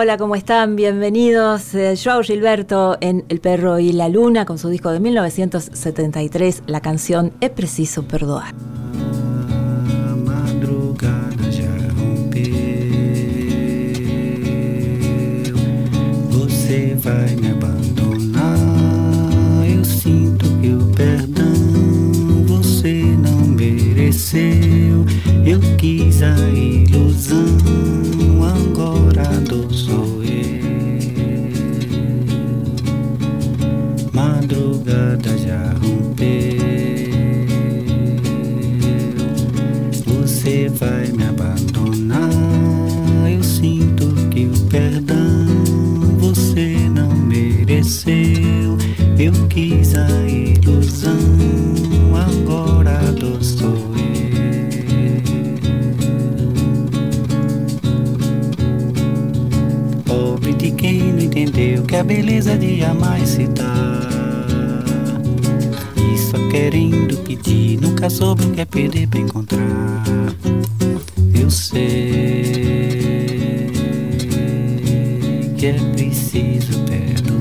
Hola, ¿cómo están? Bienvenidos. Eh, Joao Gilberto en El perro y la luna con su disco de 1973, la canción Es preciso perdoar. madrugada já rompeu. Você vai me abandonar. Eu sinto que o perdão você não mereceu. Eu quis a ilusão, Eu quis a ilusão, agora dor sou eu. Pobre de quem não entendeu que a beleza de amar se dar. E só querendo pedir, nunca soube o que é perder pra encontrar. Eu sei que é preciso perdoar.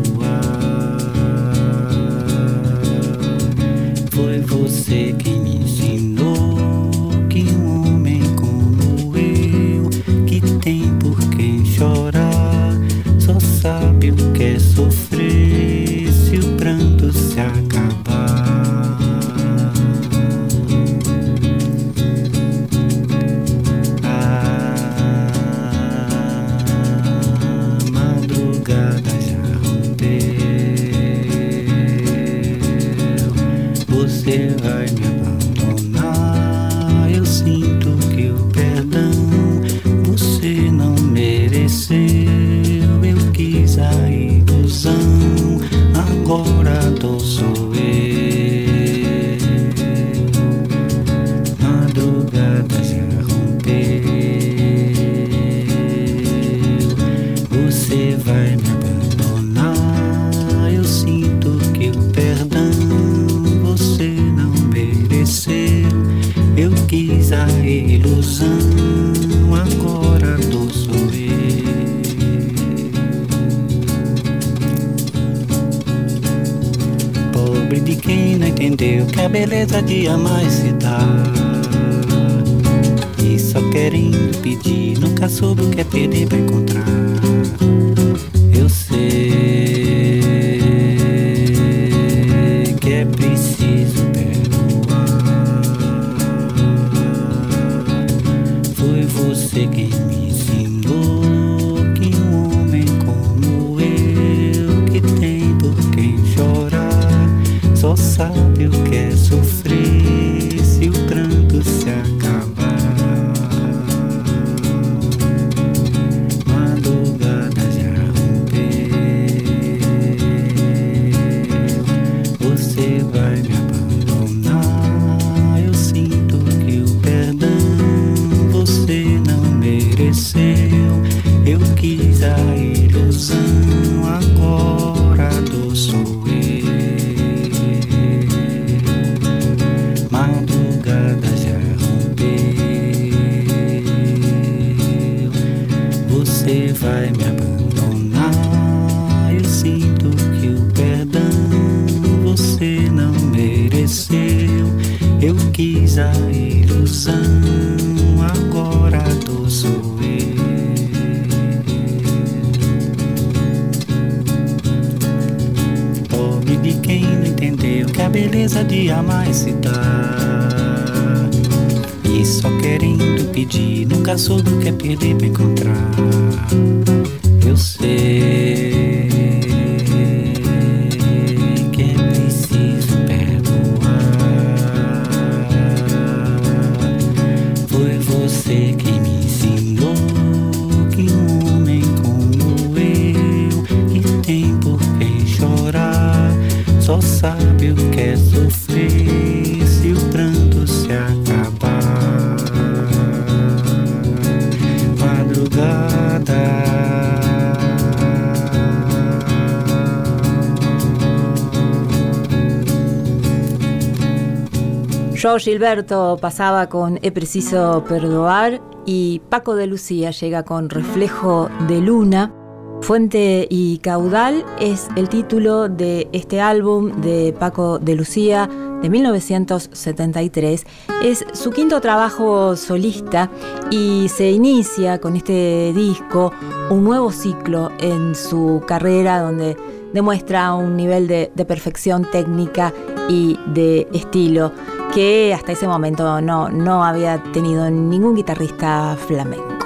A beleza de amar é se dar. E só querendo pedir, nunca soube o que é perder pra encontrar. Gilberto pasaba con He preciso perdoar y Paco de Lucía llega con Reflejo de Luna. Fuente y Caudal es el título de este álbum de Paco de Lucía de 1973. Es su quinto trabajo solista y se inicia con este disco un nuevo ciclo en su carrera donde demuestra un nivel de, de perfección técnica y de estilo que hasta ese momento no, no había tenido ningún guitarrista flamenco.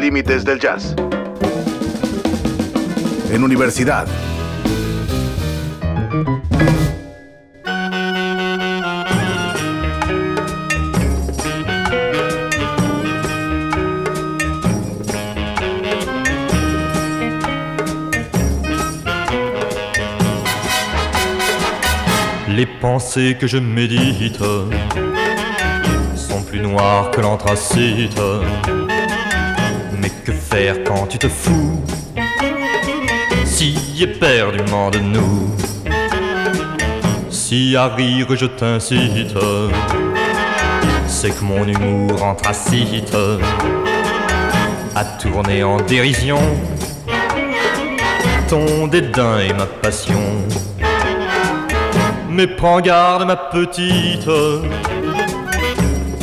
Límites del jazz. En universidad. Les pensées que je médite plus noir que l'anthracite. Faire quand tu te fous. Si éperdument de nous Si à rire je t'incite. C'est que mon humour anthracite. À tourner en dérision. Ton dédain et ma passion. Mais prends garde, ma petite,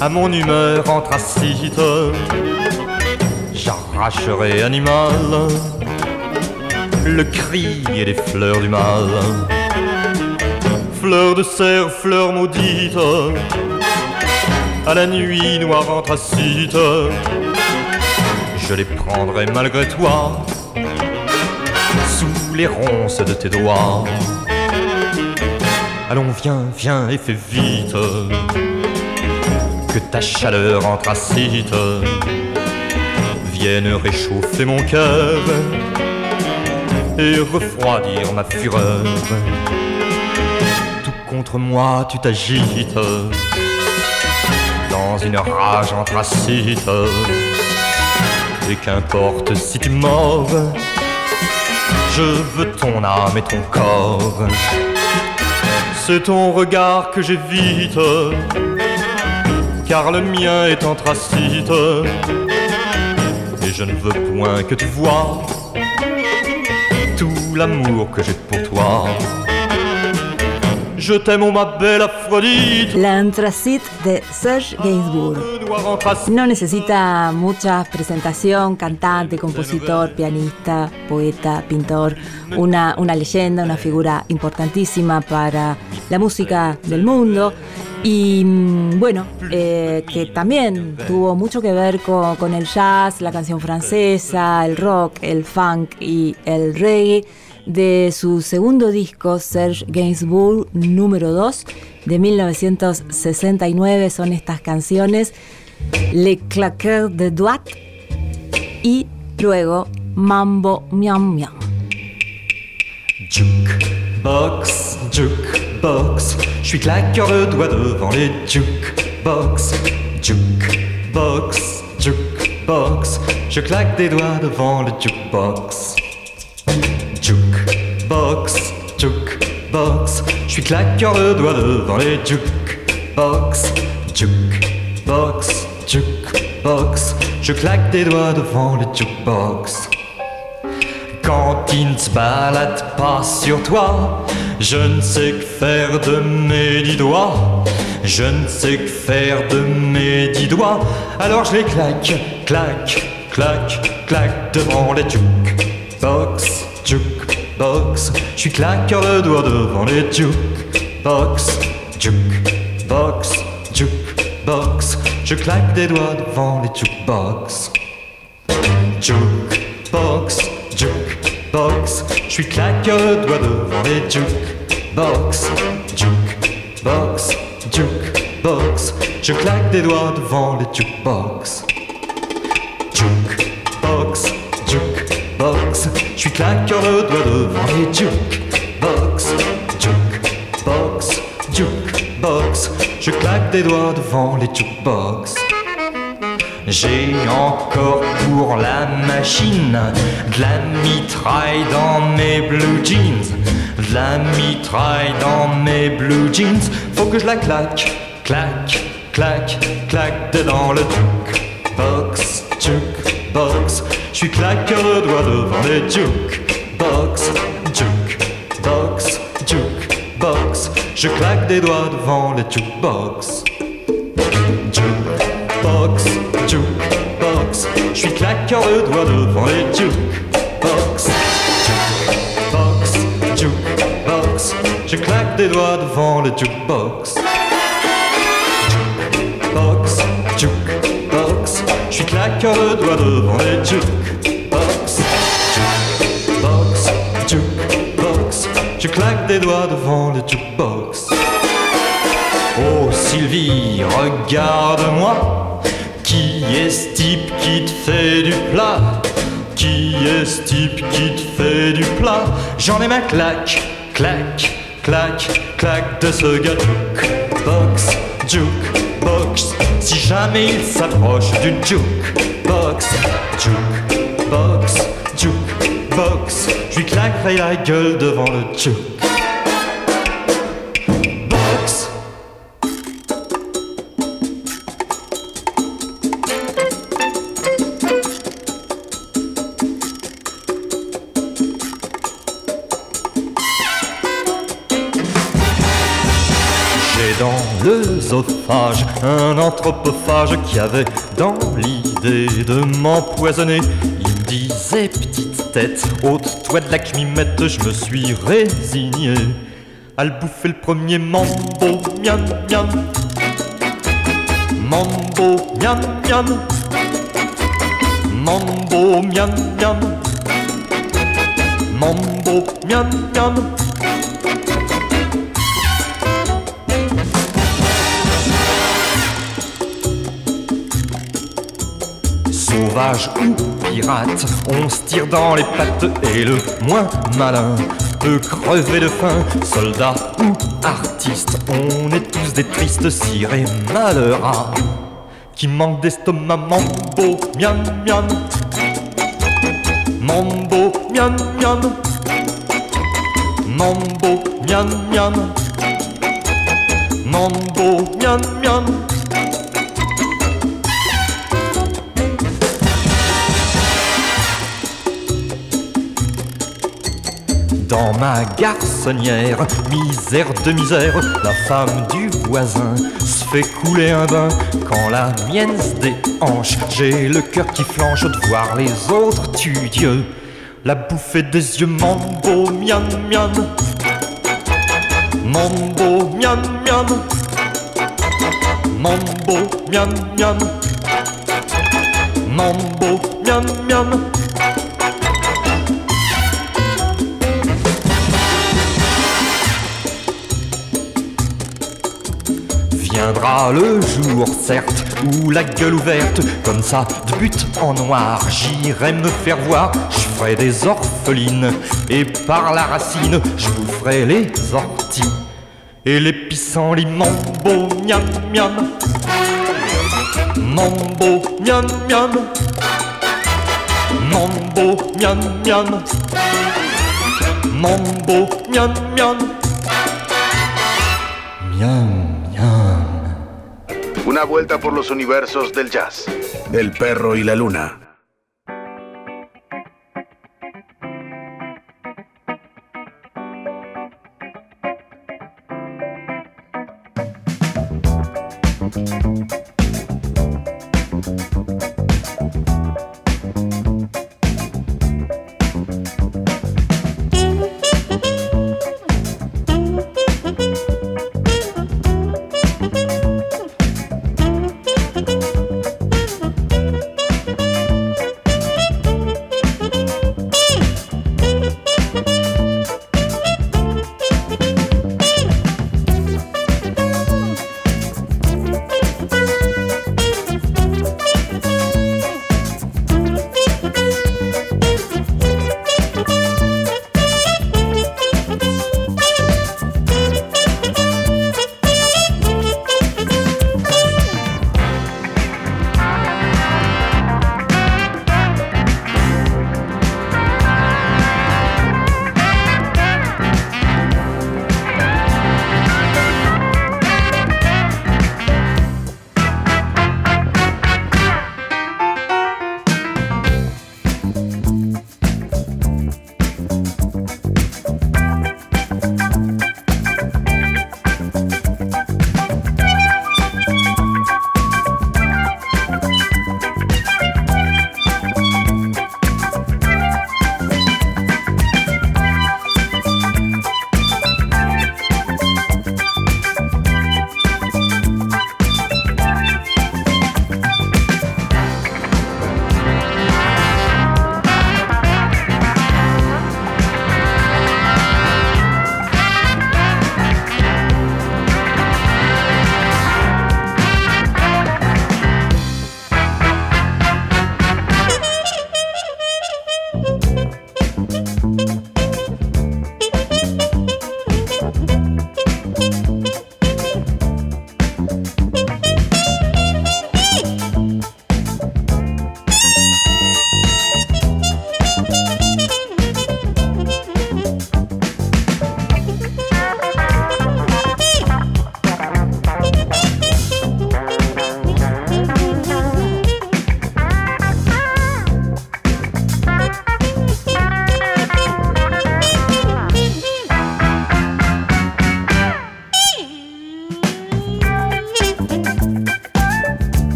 à mon humeur anthracite. J'arracherai animal. Le cri et les fleurs du mal. Fleurs de cerf, fleurs maudites, à la nuit noire anthracite, je les prendrai malgré toi. Sous les ronces de tes doigts. Allons, viens, viens et fais vite. Que ta chaleur anthracite vienne réchauffer mon cœur et refroidir ma fureur. Tout contre moi, tu t'agites dans une rage anthracite. Et qu'importe si tu mords, je veux ton âme et ton corps. C'est ton regard que j'évite, car le mien est anthracite. Et je ne veux point que tu vois tout l'amour que j'ai pour toi. Je t'aime, ma belle Aphrodite. La Antracite de Serge Gainsbourg. No necesita mucha presentación, cantante, compositor, pianista, poeta, pintor, una, una leyenda, una figura importantísima para la música del mundo y mm, bueno, eh, que también tuvo mucho que ver con, el jazz, la canción francesa, el rock, el funk y el reggae de su segundo disco, Serge Gainsbourg número 2, de 1969. Son estas canciones Le Claqueur de Doigt y luego Mambo Miam Miam. Jukebox, jukebox, je suis claqueur de doigts devant les jukebox. Jukebox, jukebox, je claque des doigts devant le jukebox. Jukebox, jukebox, je suis claqueur de doigts devant les jukebox. Jukebox, jukebox, je claque des doigts devant les jukebox. Quand il ne se balade pas sur toi, je ne sais que faire de mes dix doigts. Je ne sais que faire de mes dix doigts. Alors je les claque, claque, claque, claque devant les jukebox, jukebox. Je suis claqueur de doigts devant les jukebox, jukebox, jukebox. Je claque des doigts devant les jukebox. Jukebox, jukebox box. Je suis claque doigt devant les duke box, duke box, box. Je claque des doigts devant les jukebox. Duke box, box. Je suis claque doigt devant les duke box, duke box, box. Je claque des doigts devant les jukebox. J'ai encore pour la machine de la mitraille dans mes blue jeans. De la mitraille dans mes blue jeans. Faut que je la claque, claque, claque, claque dedans le jukebox, jukebox. Je suis claqueur de doigts devant les jukebox, jukebox, jukebox. Je claque des doigts devant les jukebox. Jukebox, jukebox, je suis claqueur de doigts devant les jukebox. Jukebox, jukebox, je claque des doigts devant les jukebox. Jukebox, jukebox, je suis claqueur de doigts devant les jukebox. Jukebox, jukebox, je claque des doigts devant les jukebox. Oh Sylvie, regarde-moi. Qui est ce type qui te fait du plat? Qui est ce type qui te fait du plat? J'en ai ma claque, claque, claque, claque de ce gars jukebox, jukebox. Si jamais il s'approche du jukebox, jukebox, jukebox, je lui claquerai la gueule devant le jukebox. Un anthropophage qui avait dans l'idée de m'empoisonner. Il disait petite tête, ôte-toi de la cmimette, je me suis résigné à le bouffer le premier mambo, miam miam. Mambo, miam miam. Mambo, miam miam. Mambo, miam miam. Sauvage ou pirate, on se tire dans les pattes et le moins malin peut crever de faim. Soldat ou artiste, on est tous des tristes cirés malheureux qui manquent d'estomac. Mambo, miam miam. Mambo, miam miam. Mambo, miam miam. Mambo, miam miam. Dans ma garçonnière, misère de misère, la femme du voisin se fait couler un bain. Quand la mienne se déhanche, j'ai le cœur qui flanche de voir les autres tu Dieu. La bouffée des yeux, mambo, miam miam. Mambo, miam miam. Mambo, miam miam. Mambo, miam miam. Viendra le jour, certes, où la gueule ouverte, comme ça, de but en noir, j'irai me faire voir, je ferai des orphelines, et par la racine, je boufferai les orties, et les pissenlits, mambo, miam miam, mambo, miam miam, mambo, miam miam, mambo, miam miam, miam. Una vuelta por los universos del jazz. El perro y la luna.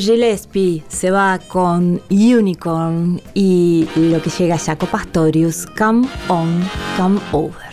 Gillespie se va con Unicorn y lo que llega Jaco Pastorius, Come On, Come Over.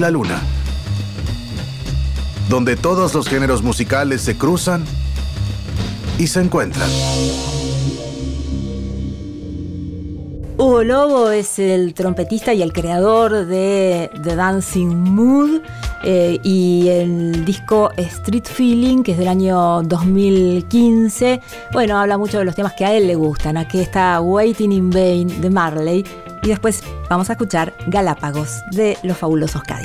La luna, donde todos los géneros musicales se cruzan y se encuentran. Hugo Lobo es el trompetista y el creador de The Dancing Mood eh, y el disco Street Feeling, que es del año 2015. Bueno, habla mucho de los temas que a él le gustan. Aquí está Waiting in Vain de Marley, y después vamos a escuchar Galápagos de los fabulosos Cadillac.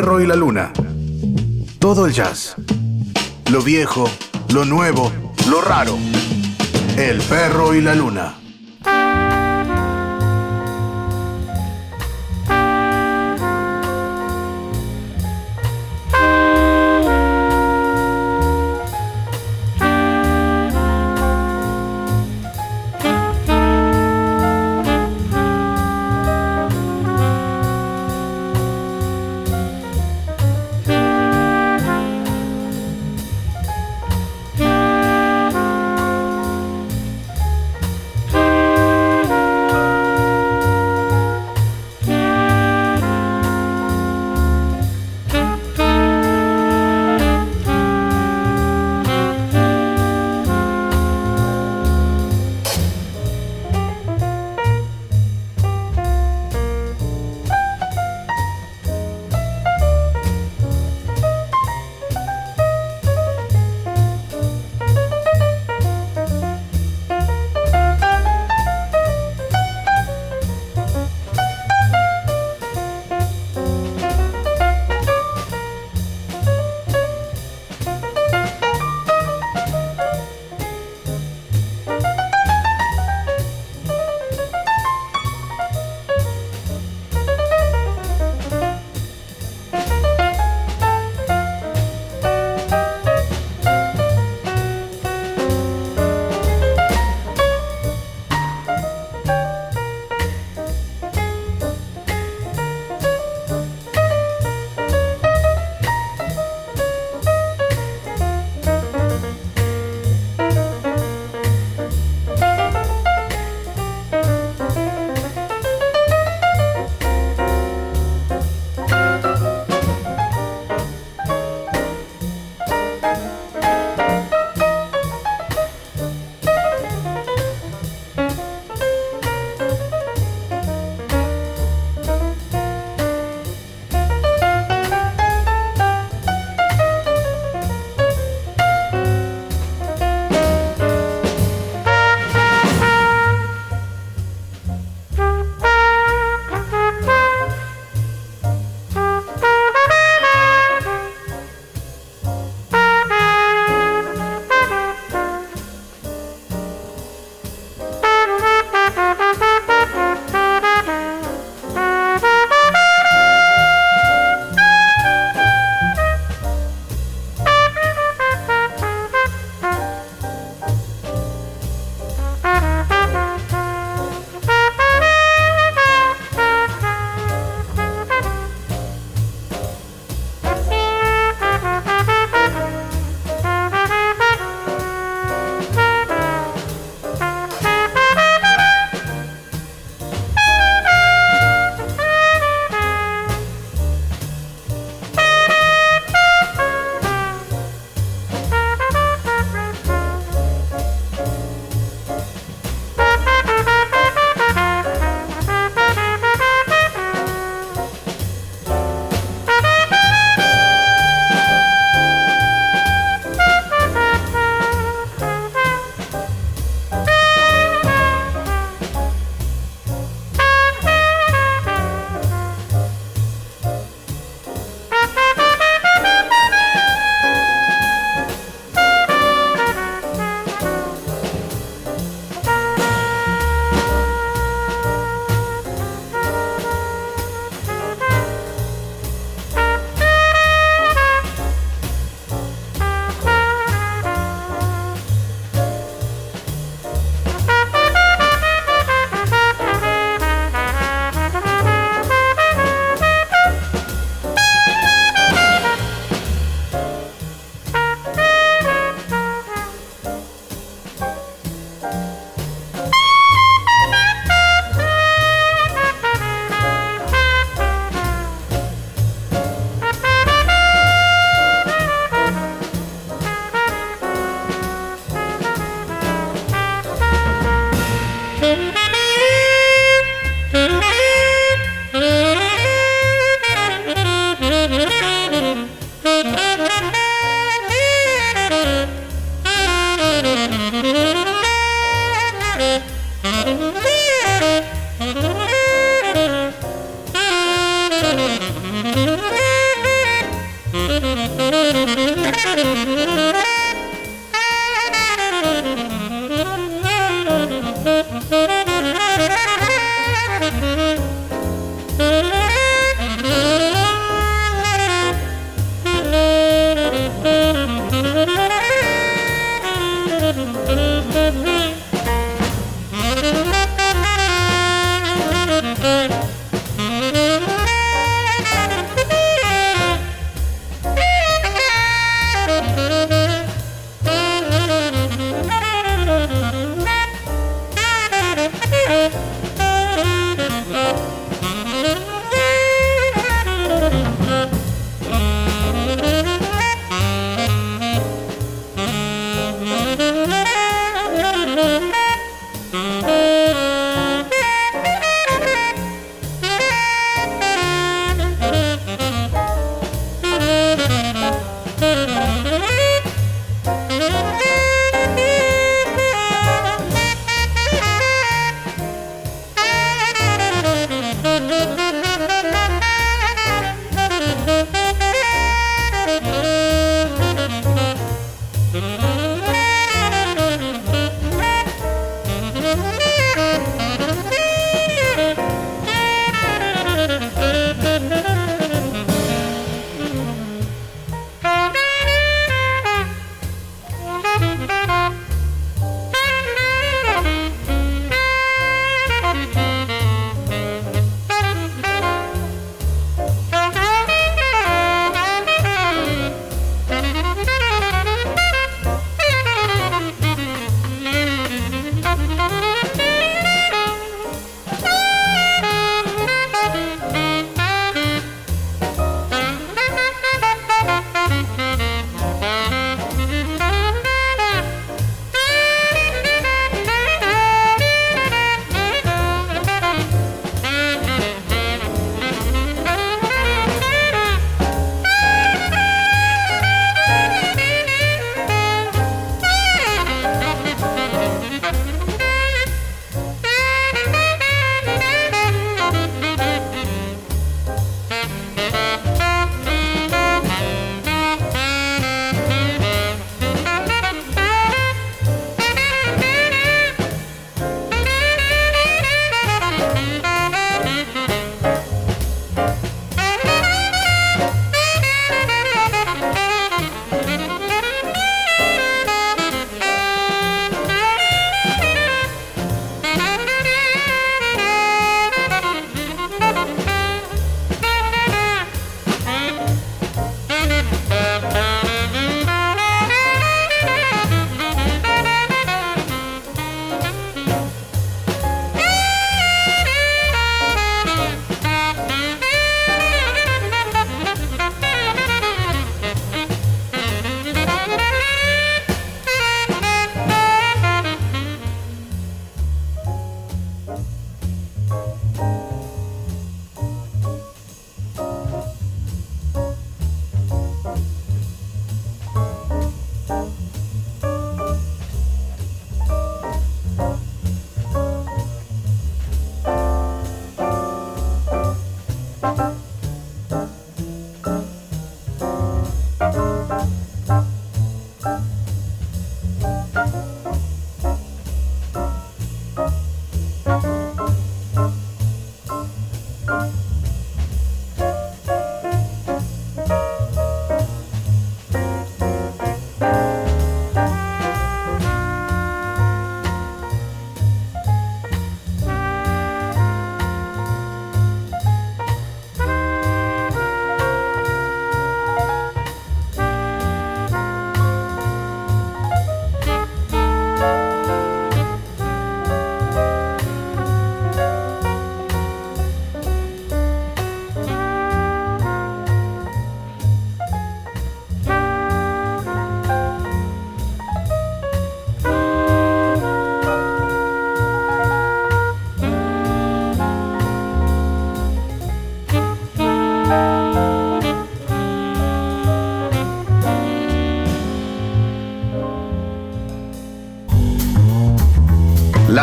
Perro y la luna. Todo el jazz. Lo viejo, lo nuevo, lo raro. El perro y la luna.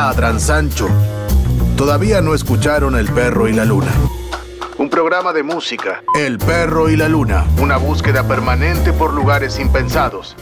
Ladran Sancho. Todavía no escucharon El perro y la luna. Un programa de música. El perro y la luna. Una búsqueda permanente por lugares impensados.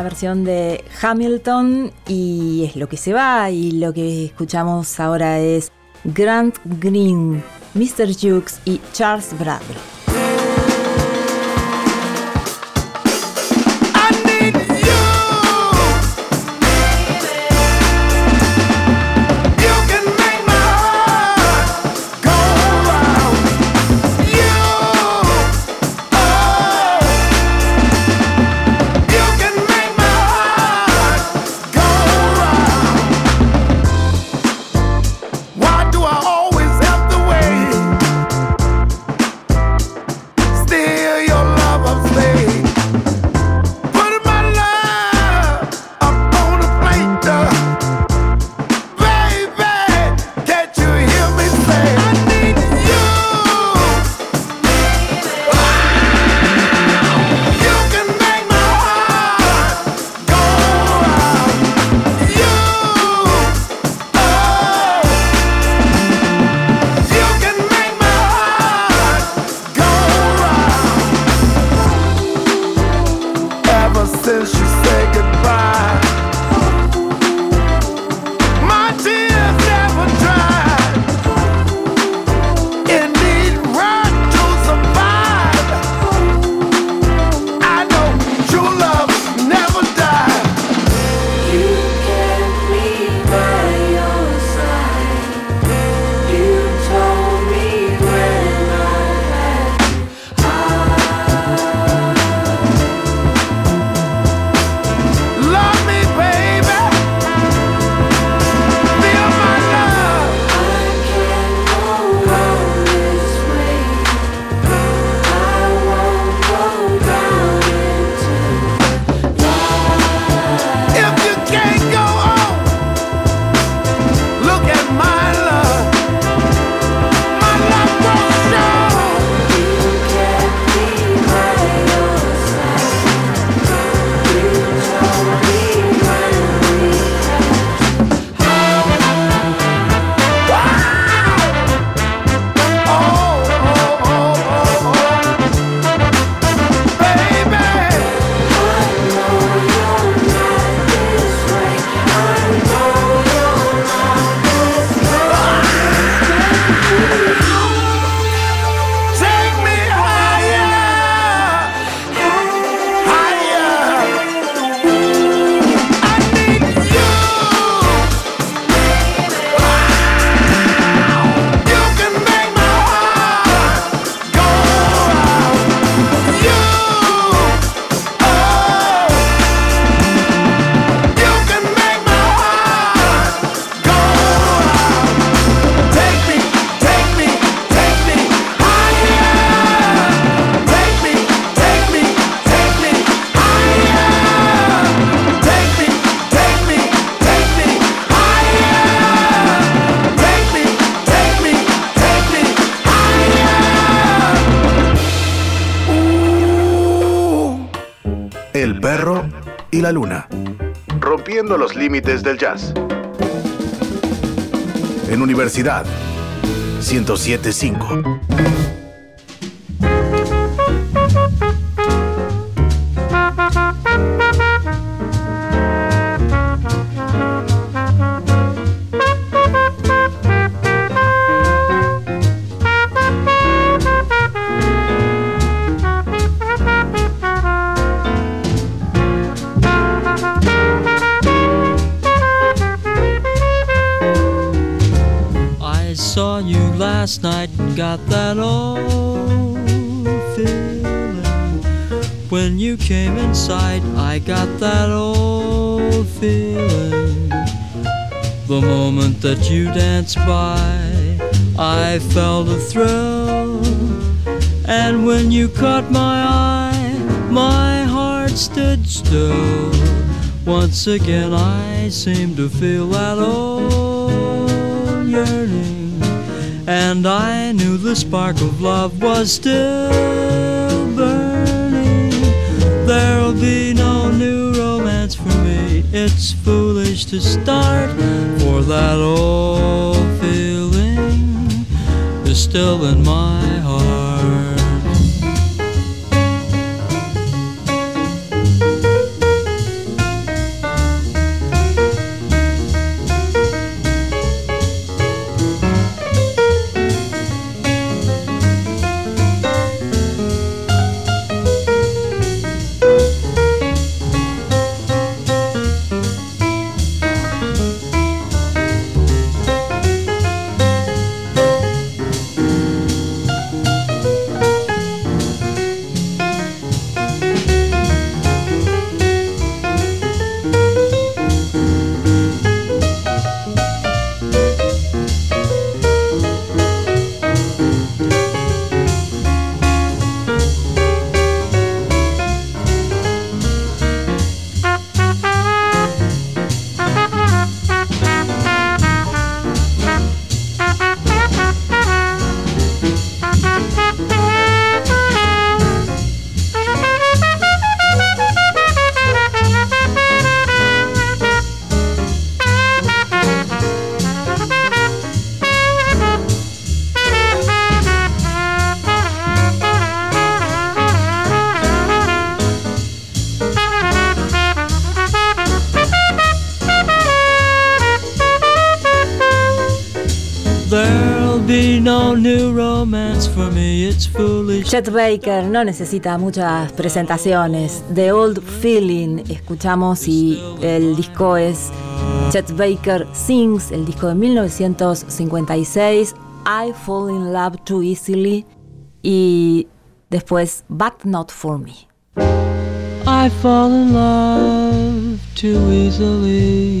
La versión de Hamilton y es lo que se va y lo que escuchamos ahora es Grant Green, Mr. Jukes y Charles Bradley. La luna, rompiendo los límites del jazz. En Universidad 1075. That you danced by, I felt a thrill. And when you caught my eye, my heart stood still. Once again, I seemed to feel that old yearning and I knew the spark of love was still burning. There'll be no new romance for me. It's foolish to start, for that old feeling is still in my heart. Chet Baker no necesita muchas presentaciones. The Old Feeling escuchamos y el disco es Chet Baker Sings, el disco de 1956, I Fall in Love Too Easily y después But Not For Me. I fall in love too easily.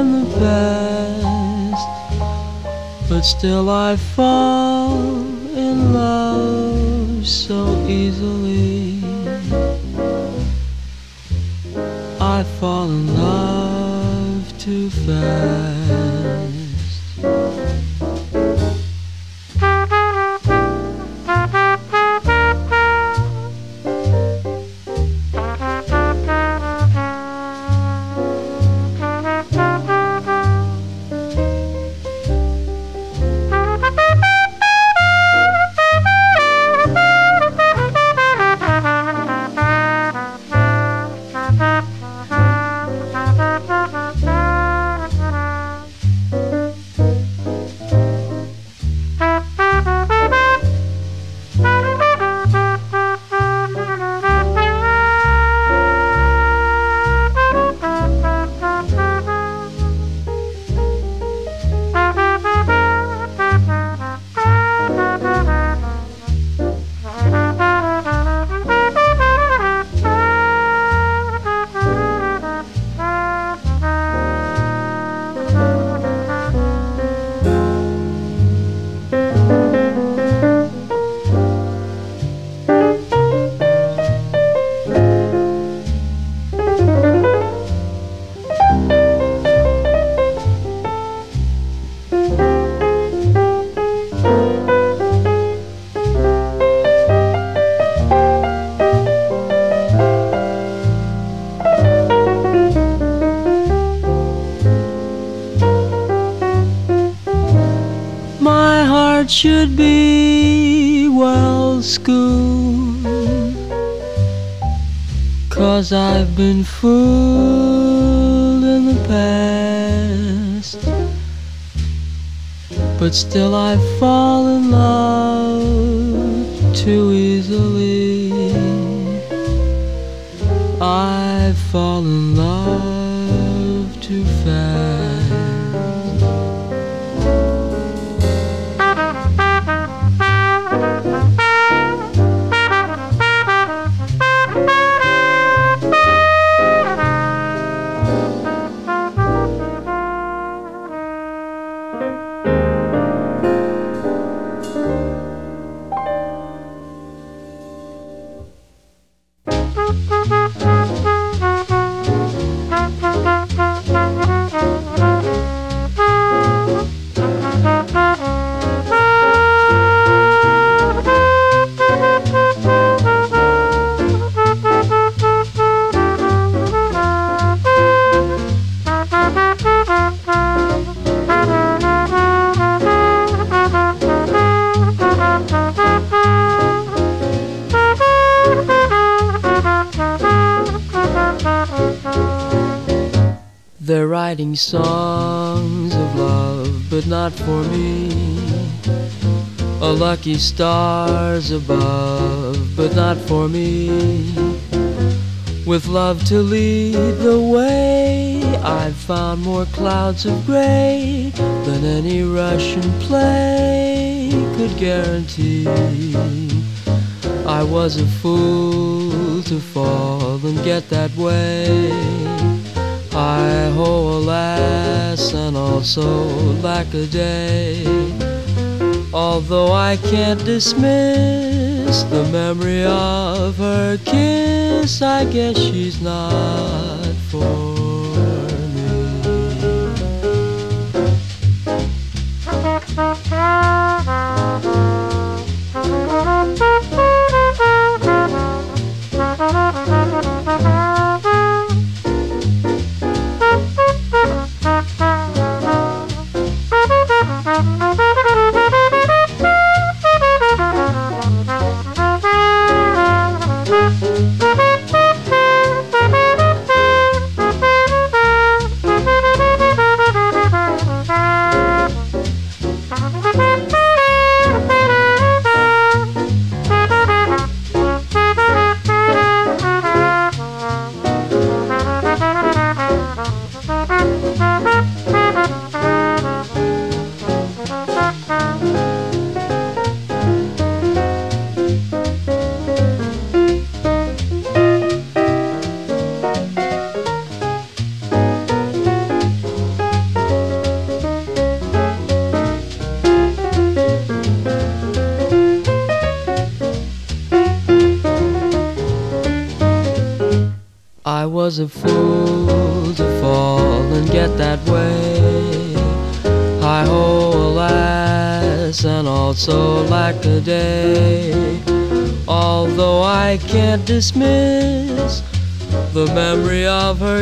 in the past, but still I fall in love so easily. I fall in love too fast. Been fooled in the past. But still I fall in love too easily. Lucky stars above, but not for me. With love to lead the way, I've found more clouds of gray than any Russian play could guarantee. I was a fool to fall and get that way. I ho, alas, and also lack a day. Although I can't dismiss the memory of her kiss, I guess she's not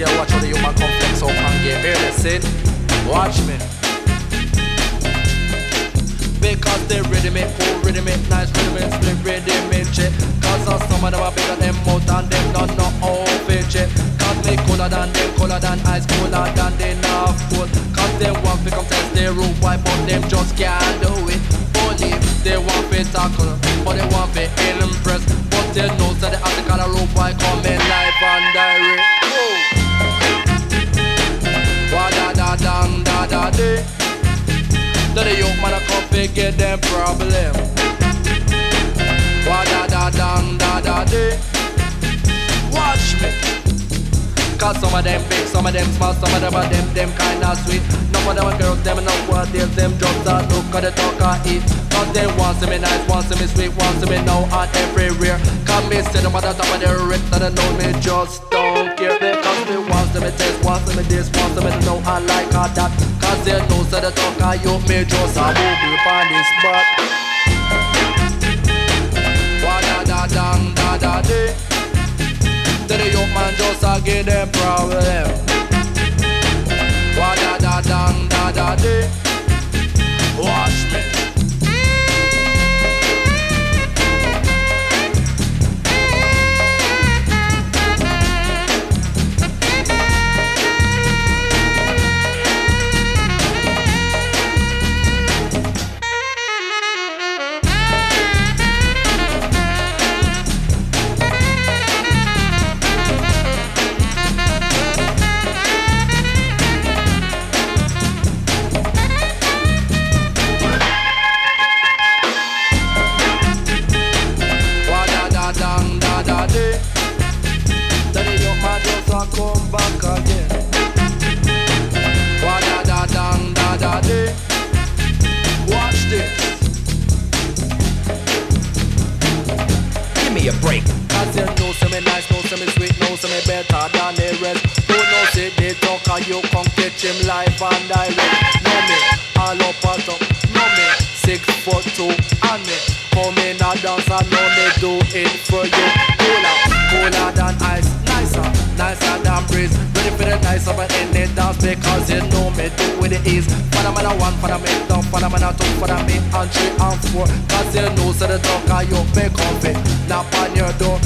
This year, watch how the human complex how can get Hear this, see? Watch me. Because they rhythm it, cool rhythm it, nice rhythm it, split rhythm it, shit. Cause of some of them are bigger than mouth and them how to fit shit. Cause me nice, cooler than the North Pole. Cause they want to come test their root boy, but them just can't do it. Only they want to tackle, but they want to impress. But they know that the article of root boy coming live day. That the young man a come figure them problem. Wa da da dang da da day. Watch me. Cause some of them big, some of them small, some of them are them, them kinda sweet. None of them are girls, them know what deals, them drugs are look at the talk I eat. Cause they want to me nice, want to me sweet, want to me now and everywhere. Come me sit them at the top of their rip, that I know me just. Want to me taste, want to me this, to me to know I like all that. Cause they know so the talk I you me just a bubble on this spot. Wa da da dang da da day. To the young man just a give them problem. Wa da da dang da da day. And direct. Know me, all up and up. Know me, six foot two and me. Come in a dance and know me do it for you. Cooler, cooler than ice, nicer, nicer than breeze. Ready for the nice of an in the dance because you know me do with the ease. For the man a one, man two, for the man a two, the me and three and four. Cause you know so the talk and you be comfy. Knock on your door,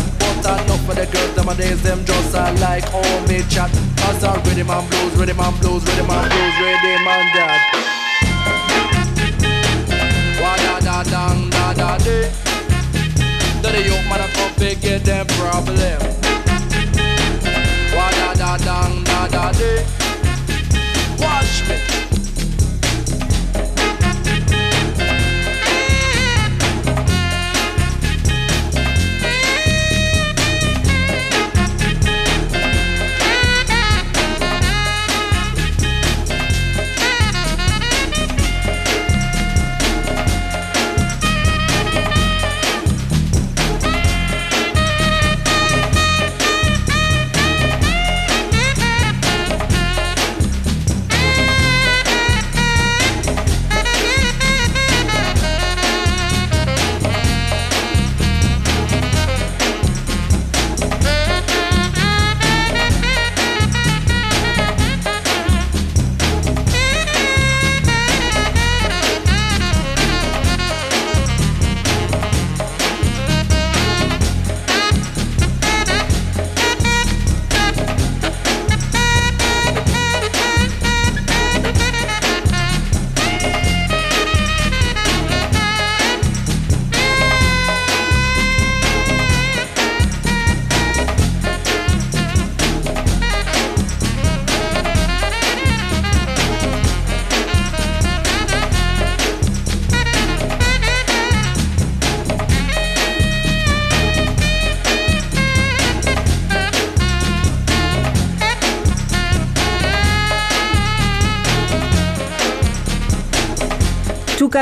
but enough for the girls them a days them just a like how me chat. Cause I rhythm and blues, rhythm and blues, rhythm and blues, rhythm and that. Wa da da dang da da day. To the young man a come figure them problem. Wa da da dang da da day. Watch me.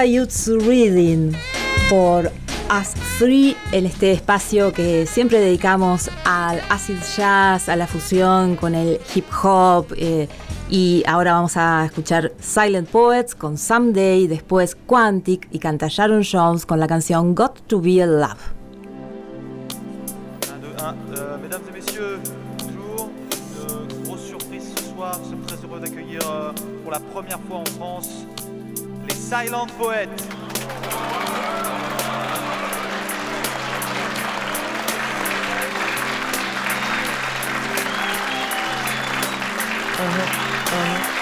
Youth Reading por Us Three, el este espacio que siempre dedicamos al acid jazz, a la fusión con el hip hop. eh, y ahora vamos a escuchar Silent Poets con Someday, después Quantic y canta Sharon Jones con la canción Got to Be a Love. 1, 2, 1. Euh, mesdames et messieurs, bonjour. Une grosse surprise ce soir. Nous sommes très heureux d'accueillir euh, pour la première fois en France silent poet. Uh-huh, uh-huh.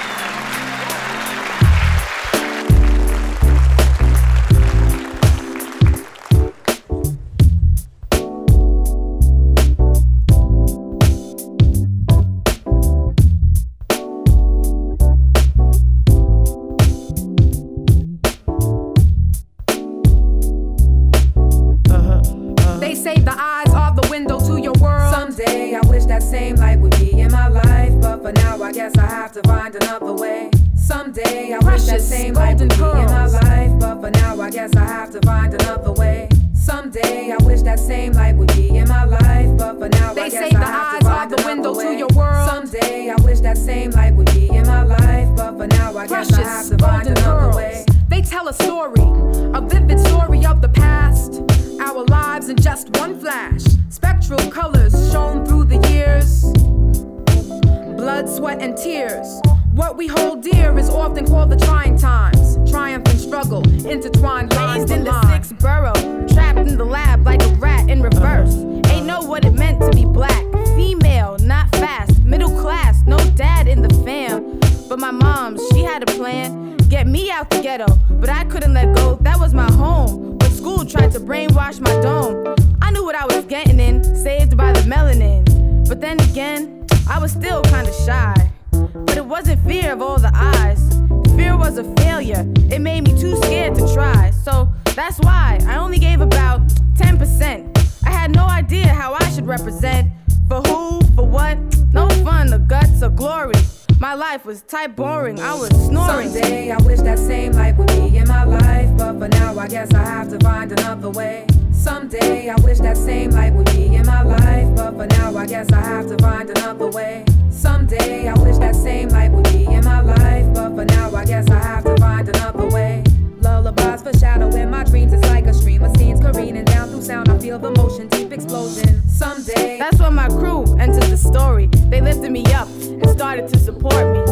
lifted me up and started to support me.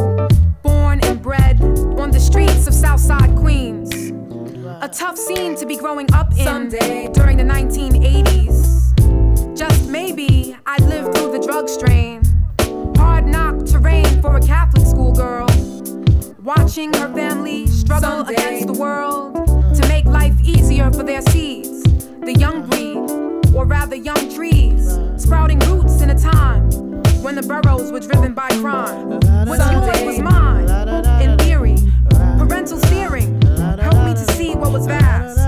Born and bred on the streets of Southside Queens. A tough scene to be growing up in Someday. during the 1980s. Just maybe I'd lived through the drug strain. Hard knock terrain for a Catholic schoolgirl. Watching her family struggle Someday. against the world to make life easier for their seeds, the young breed, or rather young trees, sprouting roots in a time when the burrows were driven by crime. What's yours was mine, in theory. Parental steering helped me to see what was vast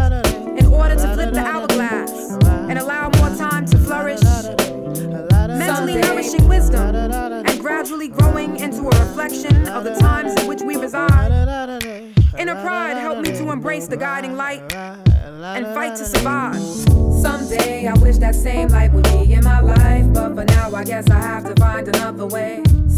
in order to flip the hourglass and allow more time to flourish. Mentally nourishing wisdom and gradually growing into a reflection of the times in which we reside. Inner pride helped me to embrace the guiding light and fight to survive. Someday I wish that same light would be in my life, but for now I guess I have to find another way.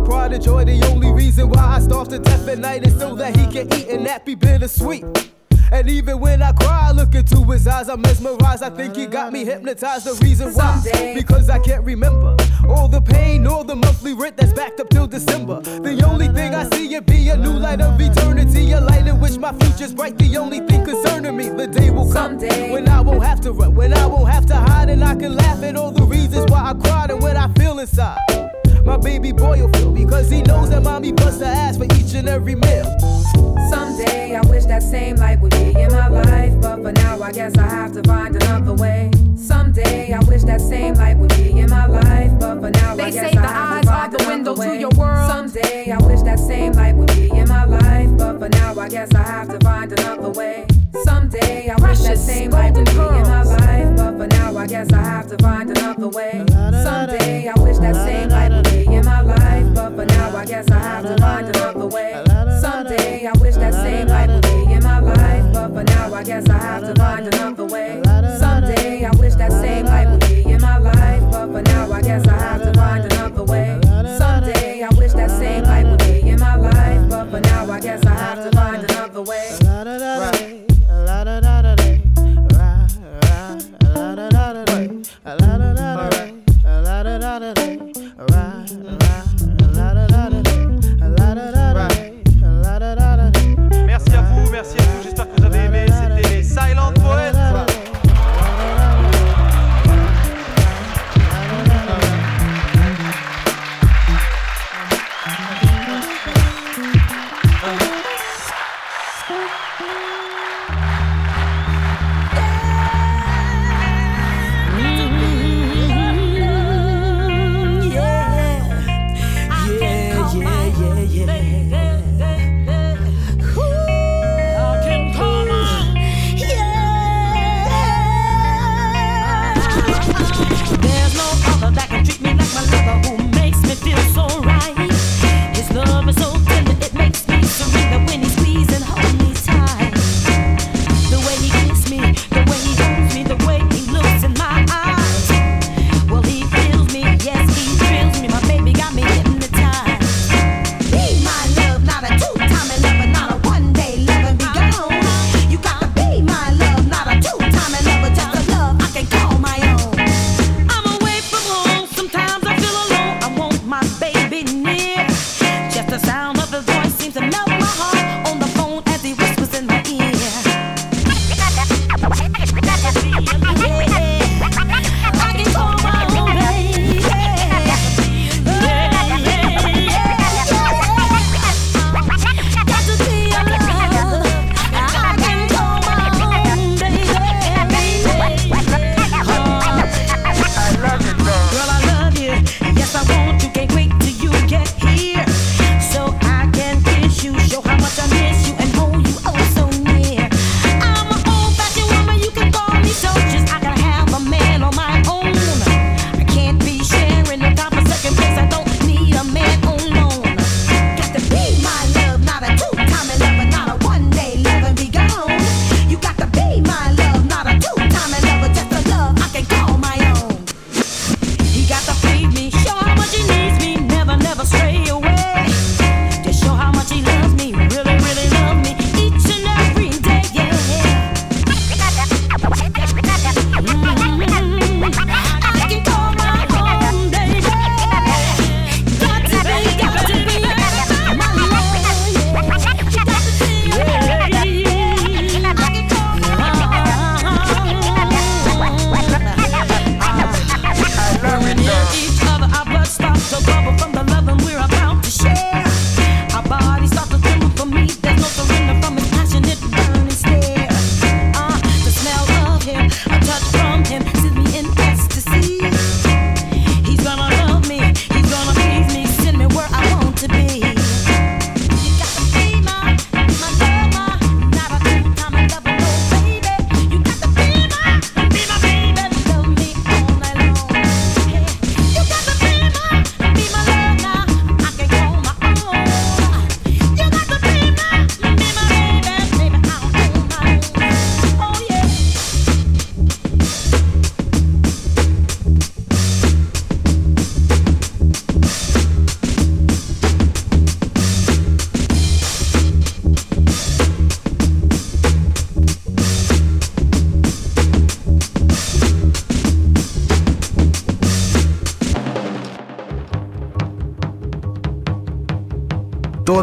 pride and joy, the only reason why I starve to death at night is so that he can eat and that be bittersweet. And even when I cry, I look into his eyes, I'm mesmerized. I think he got me hypnotized. The reason why, because I can't remember all the pain, all the monthly rent that's backed up till December. The only thing I see it be a new light of eternity, a light in which my future's bright. The only thing concerning me, the day will come Someday. when I won't have to run, when I won't have to hide, and I can laugh at all the reasons why I cried and what I feel inside. My baby boy will feel because he knows that mommy busts her ass for each and every meal. Someday I wish that same light would be in my life, but for now I guess I have to find another way. Someday I wish that same light would be in my life, but for now they I guess say I the have eyes to find are the window way. to your world. Someday I wish that same light would be in my life, but for now I guess I have to find another way. Someday I wish that same light would be in my life, but for now I guess I have to find another way. Someday I wish that same light would be in my life, but for now I guess I have to find another way. Someday I wish that same light would be in my life, but for now I guess I have to find another way. Someday I wish that same light would be in my life, but for now I guess I have to find another way.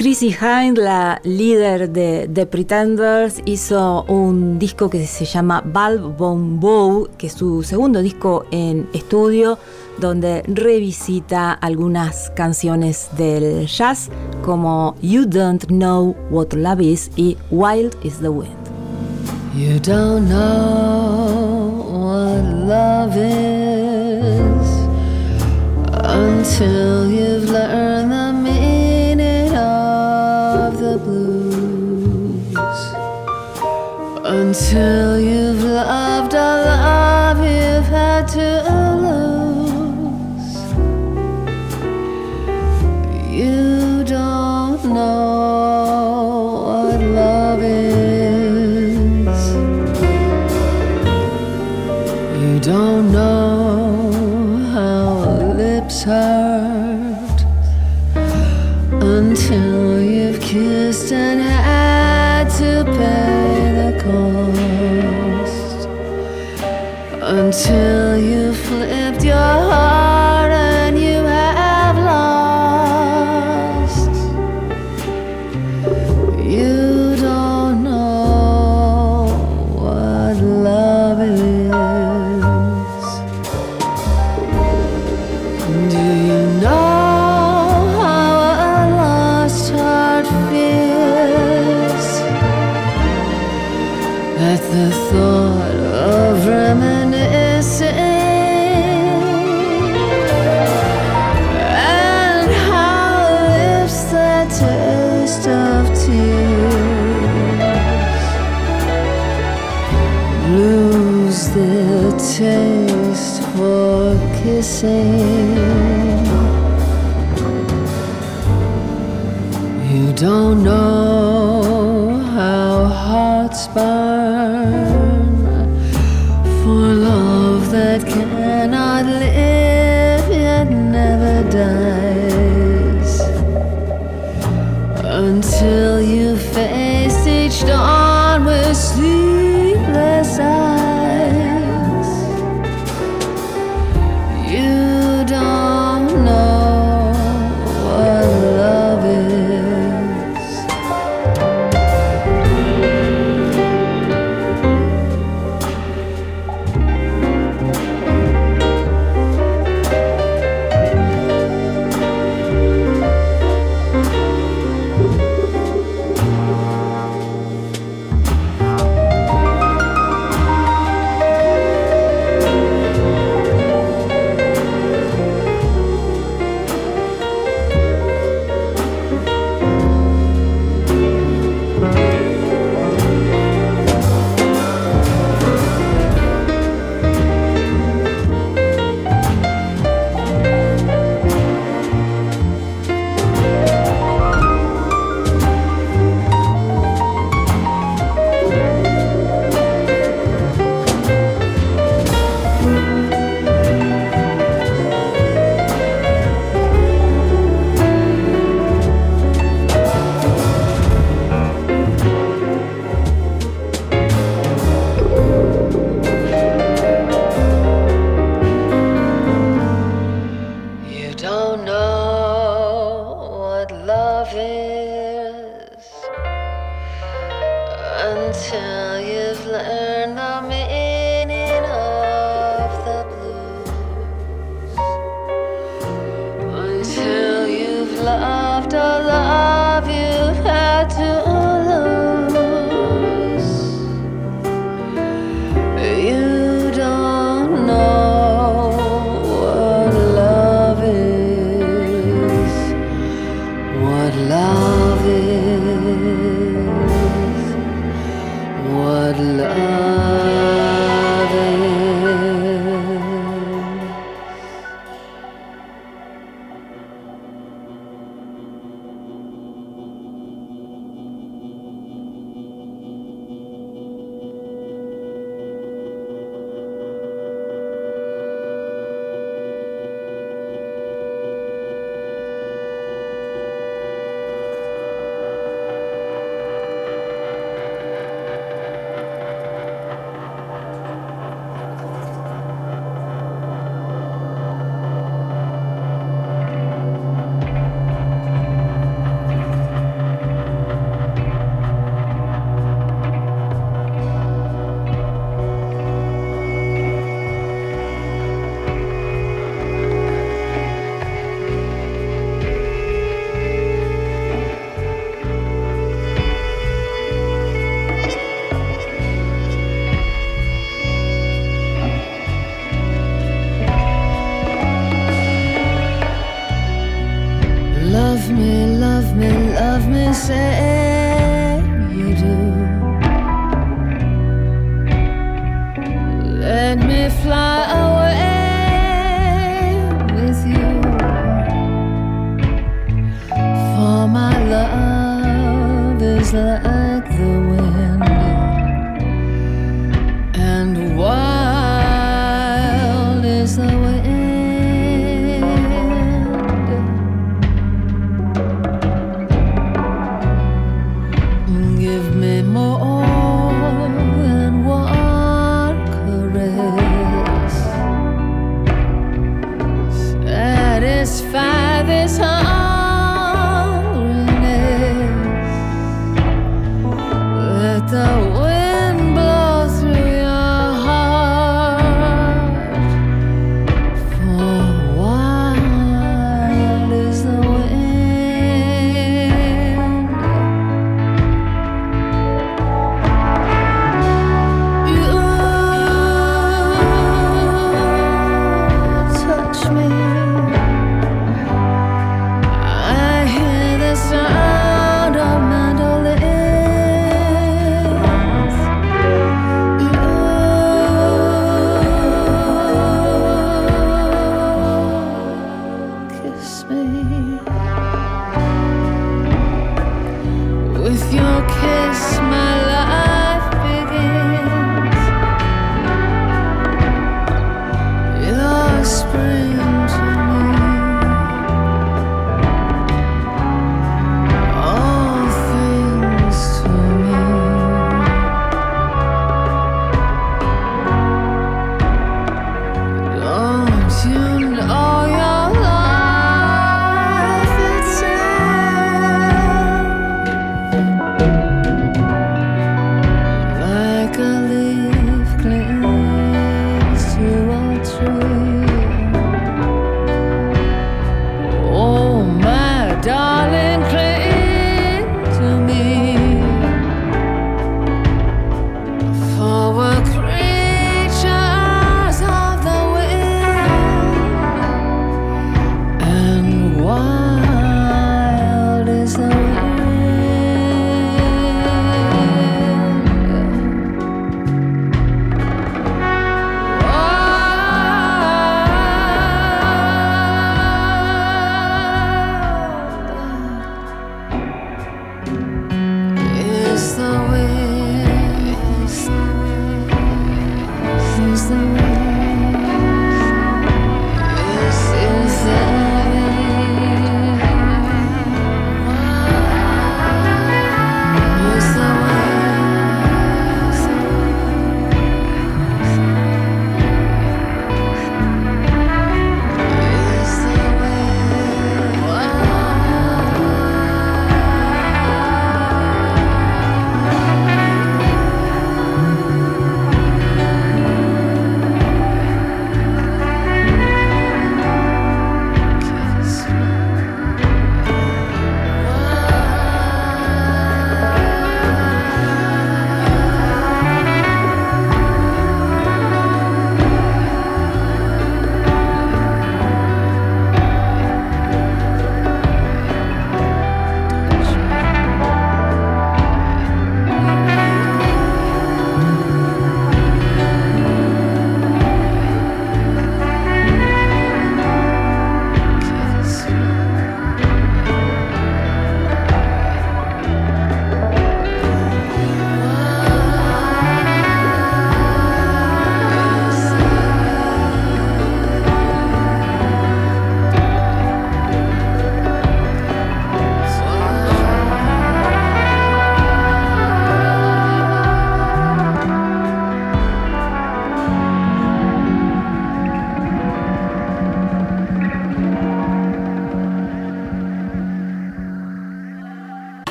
Chrissy Hines, la líder de The Pretenders, hizo un disco que se llama Valve Bow, que es su segundo disco en estudio, donde revisita algunas canciones del jazz como You Don't Know What Love Is y Wild Is the Wind. You don't know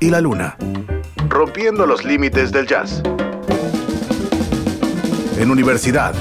y la luna, rompiendo los límites del jazz. En universidad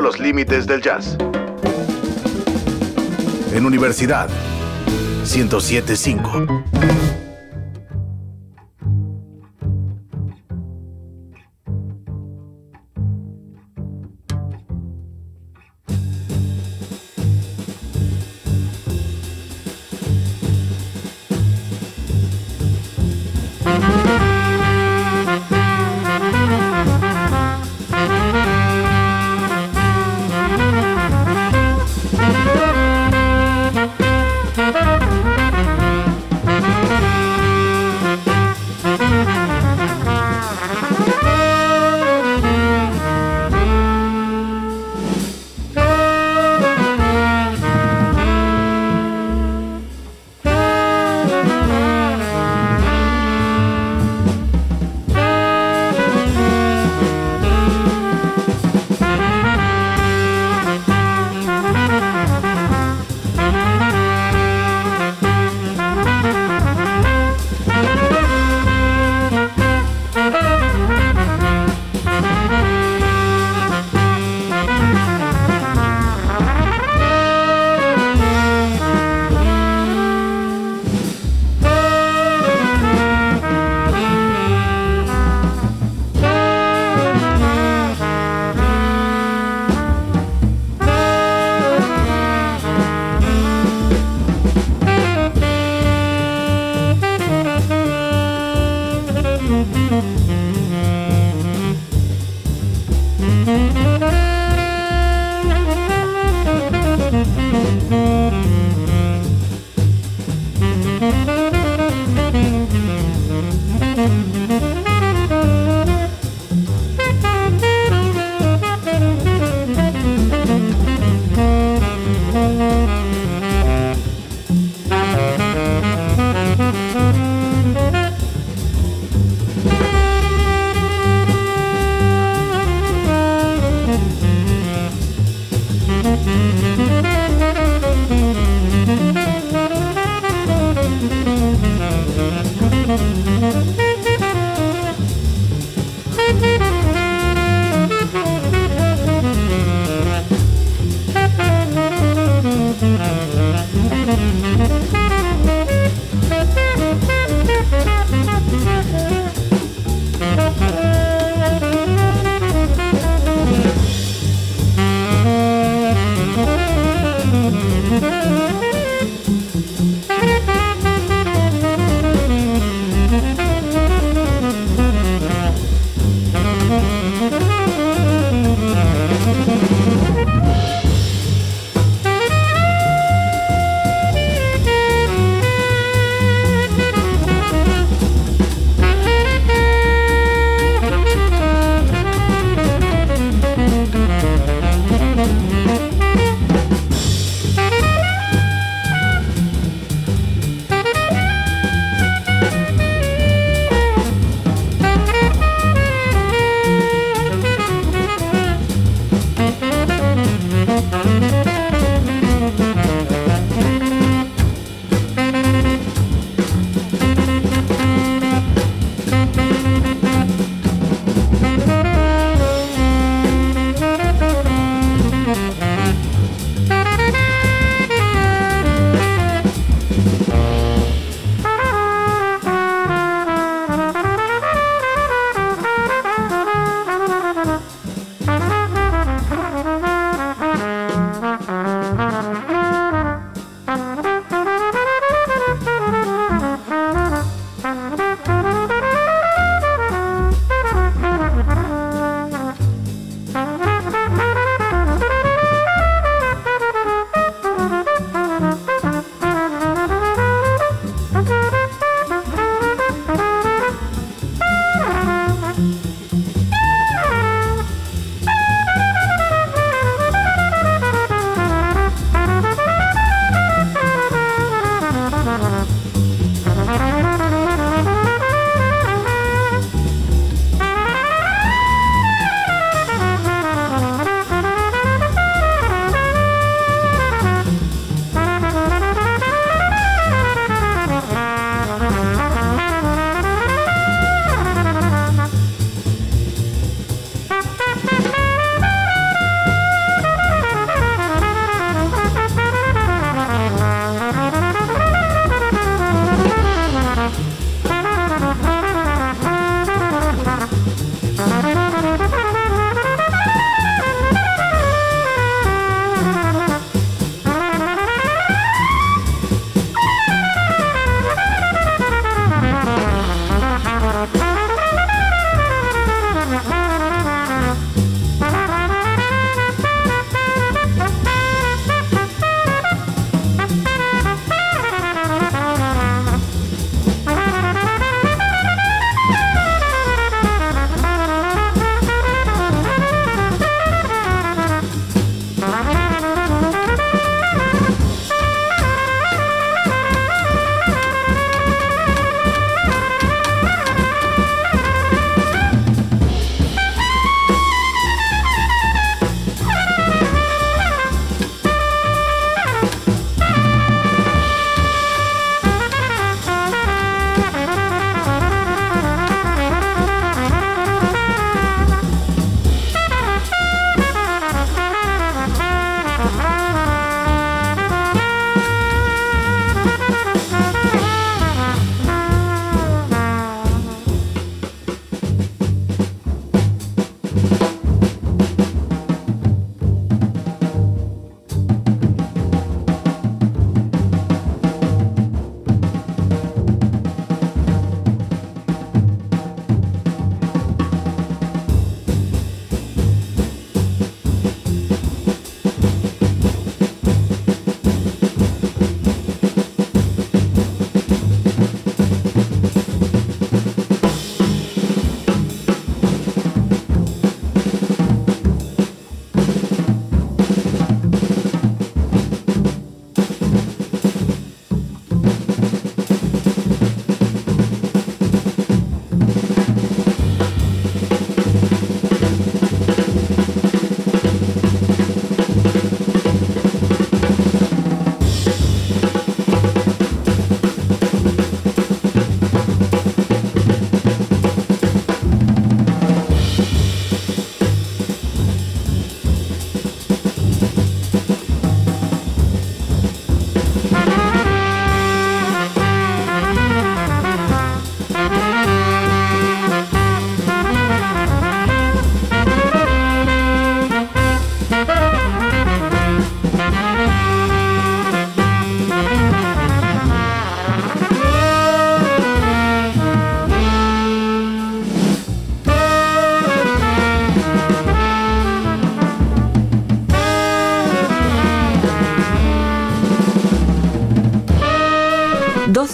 Los límites del jazz. En Universidad 1075.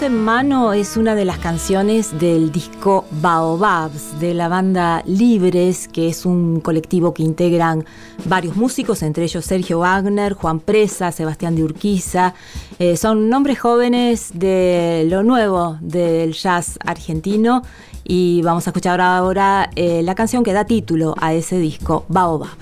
En mano es una de las canciones del disco Baobabs de la banda Libres, que es un colectivo que integran varios músicos, entre ellos Sergio Wagner, Juan Presa, Sebastián de Urquiza. Eh, son nombres jóvenes de lo nuevo del jazz argentino y vamos a escuchar ahora eh, la canción que da título a ese disco, Baobabs.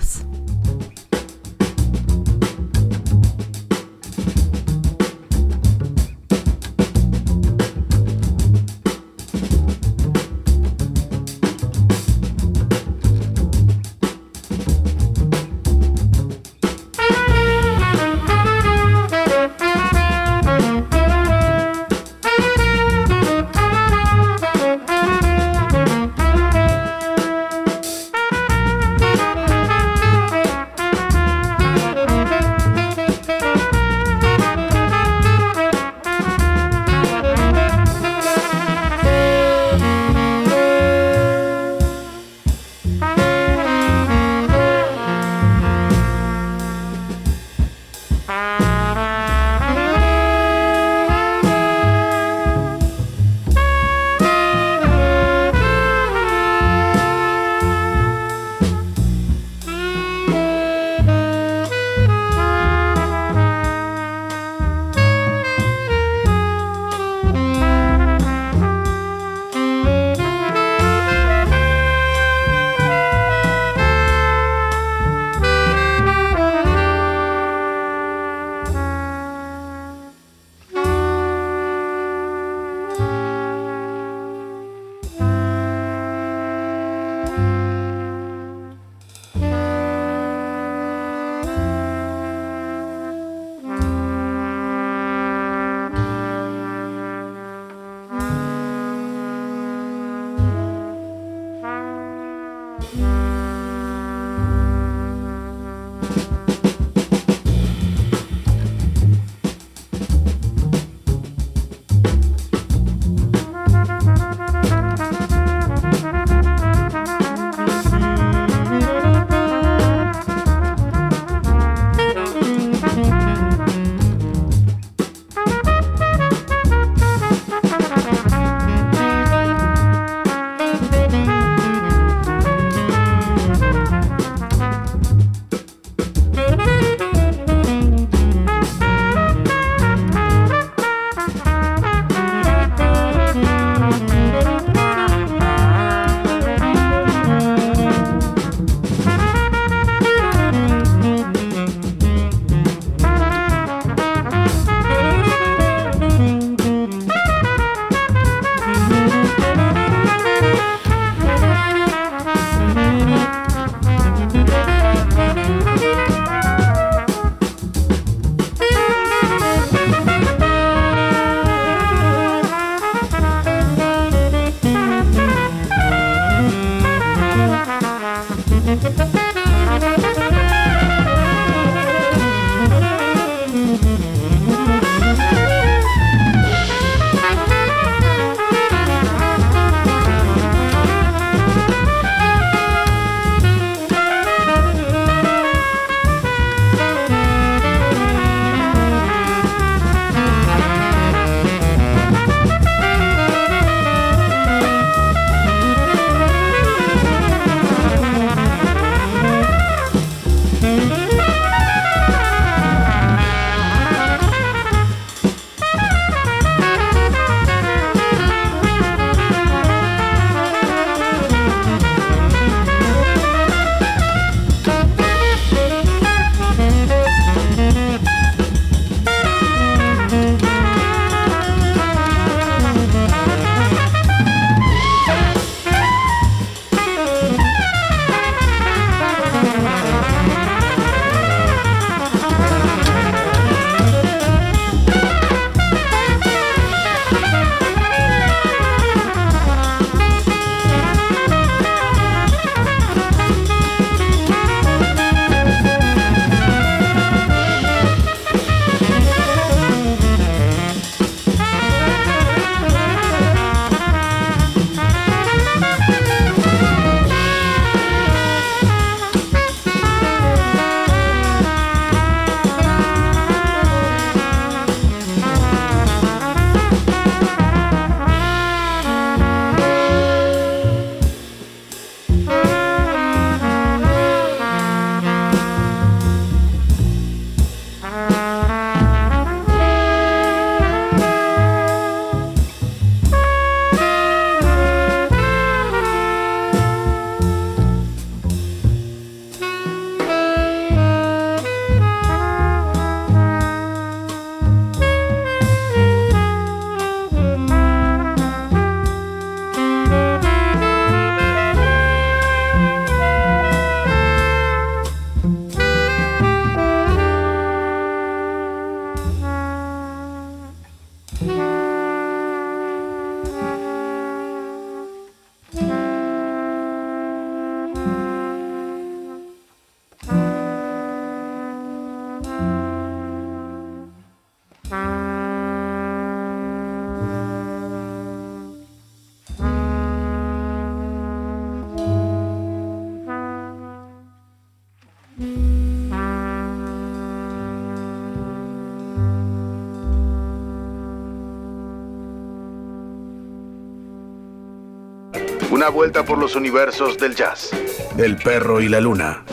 Por los universos del jazz. El perro y la luna.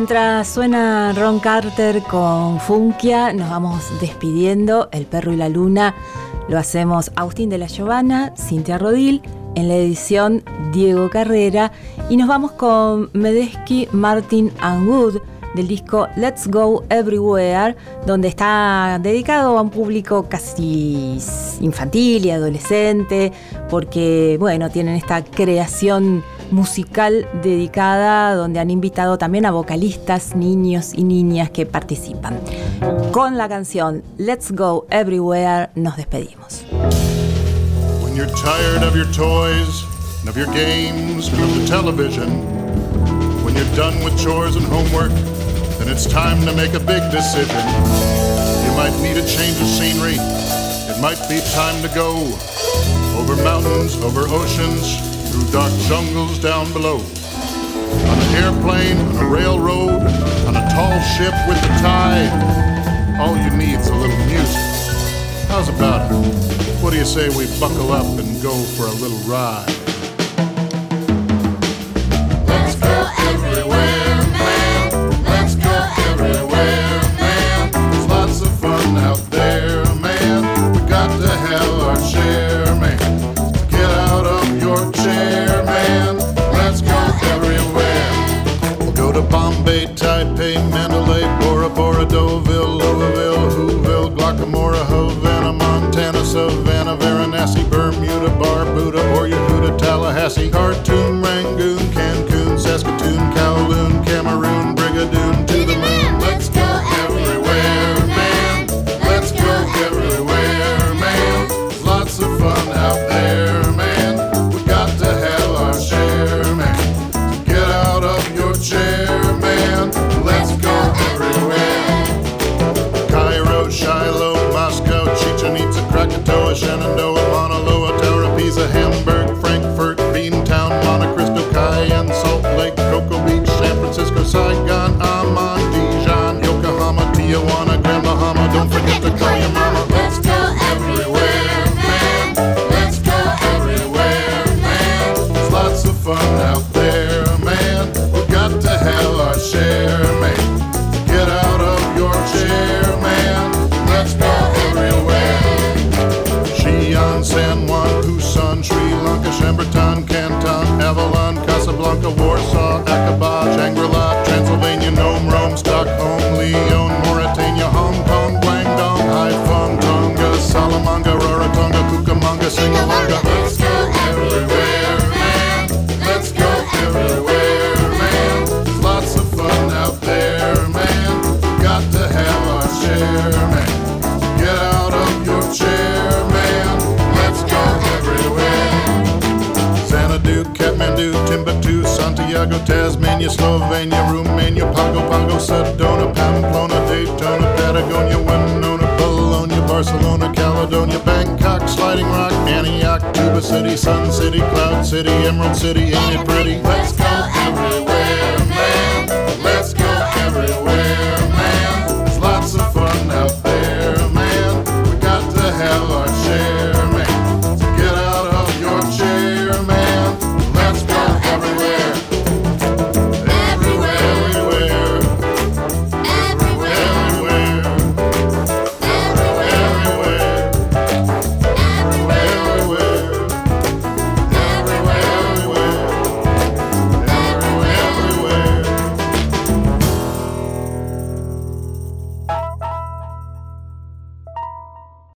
Mientras suena Ron Carter con Funkia, nos vamos despidiendo. El perro y la luna lo hacemos Agustín de la Giovanna, Cintia Rodil, en la edición Diego Carrera. Y nos vamos con Medesky, Martin and Wood del disco Let's Go Everywhere, donde está dedicado a un público casi infantil y adolescente, porque, bueno, tienen esta creación musical dedicada donde han invitado también a vocalistas, niños y niñas que participan. Con la canción Let's Go Everywhere nos despedimos. When you're tired of your toys and of your games of the television, when you're done with chores and homework, then it's time to make a big decision. You might need a change of scenery. It might be time to go over mountains, over oceans, through dark jungles down below. On an airplane, on a railroad, on a tall ship with the tide, all you need's a little music. How's about it? What do you say we buckle up and go for a little ride? Deauville, Louisville, Whoville, Guacamora, Havana, Montana, Savannah, Varanasi, Bermuda, Barbuda, or Yehuda, Tallahassee, Khartoum, Santiago, Tasmania, Slovenia, Romania, Pago Pago, Sedona, Pamplona, Daytona, Patagonia, Winona, Bologna, Barcelona, Caledonia, Bangkok, Sliding Rock, Antioch, Tuba City, Sun City, Cloud City, Emerald City, ain't it pretty? Let's.